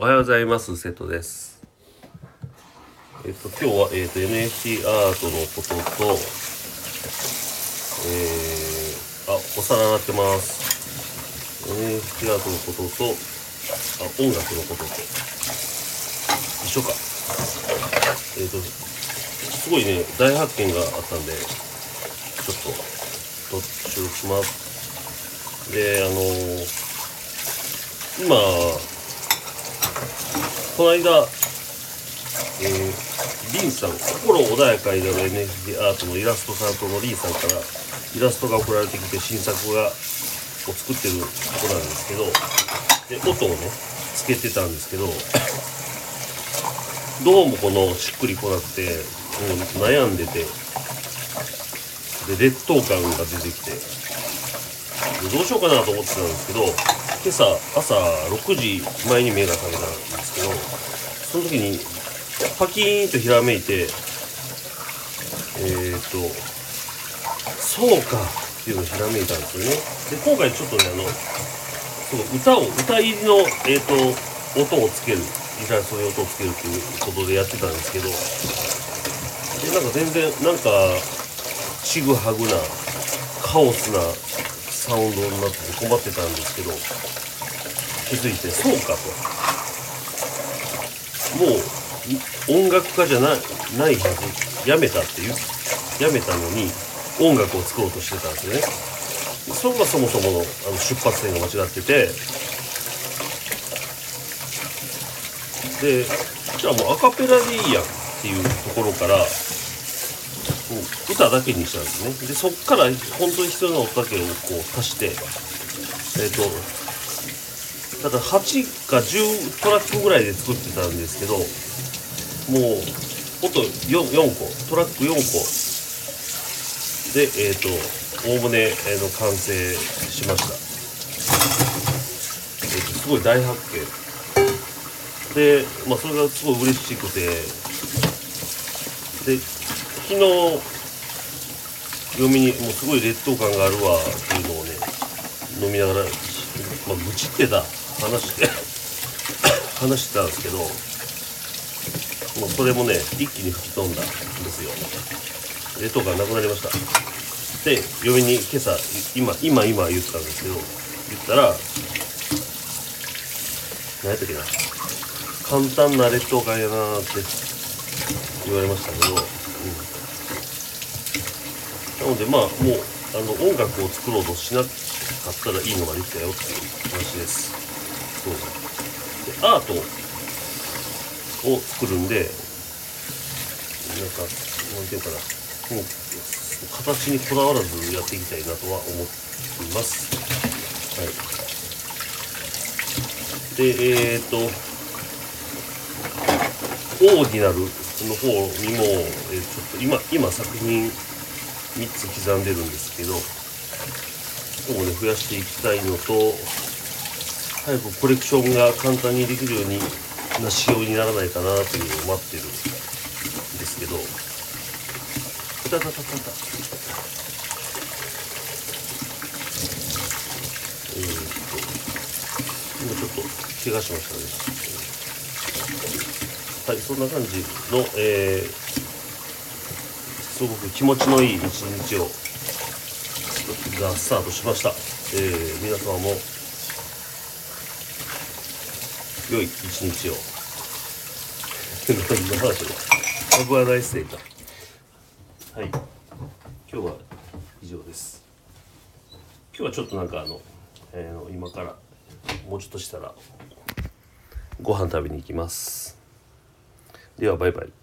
おはようございます。瀬戸です。えっと今日は、えっと、NFT アートのこととえー、あお皿洗ってます。NFT アートのこととあ音楽のことと。一緒か。えっとすごいね大発見があったんでちょっとと収録します。であのー、今この間、えー、リンさん、心穏やかになる NFT アートのイラストさんとのリンさんからイラストが送られてきて新作がを作ってる子なんですけど、で音をね、つけてたんですけど、どうもこのしっくりこなくて、もう、悩んでて、で、劣等感が出てきて、どうしようかなと思ってたんですけど、今朝朝6時前に目が覚めたんですけどその時にパキーンとひらめいてえっ、ー、とそうかっていうのをひらめいたんですよね。で今回ちょっとねあのその歌を歌入りの、えーと、音をつけるギターそういう音をつけるっていうことでやってたんですけどでなんか全然なんかちぐはぐなカオスなサウンドになって困ってたんですけど気づいてそうかと。もう音楽家じゃないないはず。やめたっていう。やめたのに音楽を作ろうとしてたんですよね。そこがそもそものあの出発点が間違ってて。でじゃあもうアカペラでいいやっていうところから歌だけにしたんですね。でそっから本当に必要な音だけをこう足してえっ、ー、とだから8か10トラックぐらいで作ってたんですけどもう音 4, 4個トラック4個。でえっ、ー、とおおむね、えー、の完成しました、えーと、すごい大発見。で、まあ、それがすごい嬉しくて。で昨日読みにもうすごい劣等感があるわっていうのをね飲みながら、まあ、愚痴ってた話して話してたんですけどもうそれもね一気に吹き飛んだんですよ劣等感なくなりましたで嫁に今朝今今今言ったんですけど言ったら何やったっけな簡単な劣等感やなって言われましたけど、うんなのでまあもうあの音楽を作ろうとしなかったらいいのができたよっていう話です。そうでアートを作るんでなんか何て言うかな。もう形にこだわらずやっていきたいなとは思っています。はい。でえっ、ー、とオーディナルの方にも、えー、ちょっと今今作品3つ刻んでるんですけどここね増やしていきたいのと早くコレクションが簡単にできるようにな仕様にならないかなというのを待ってるんですけどたたたたたえー、っと今ちょっと怪我しましたねはいそんな感じのえーすごく気持ちのいい一日をがスタートしました、えー、皆様も良い一日を。何の話だハブはナイスデータはい。今日は以上です。今日はちょっとなんかあの、えー、今からもうちょっとしたらご飯食べに行きます。ではバイバイ。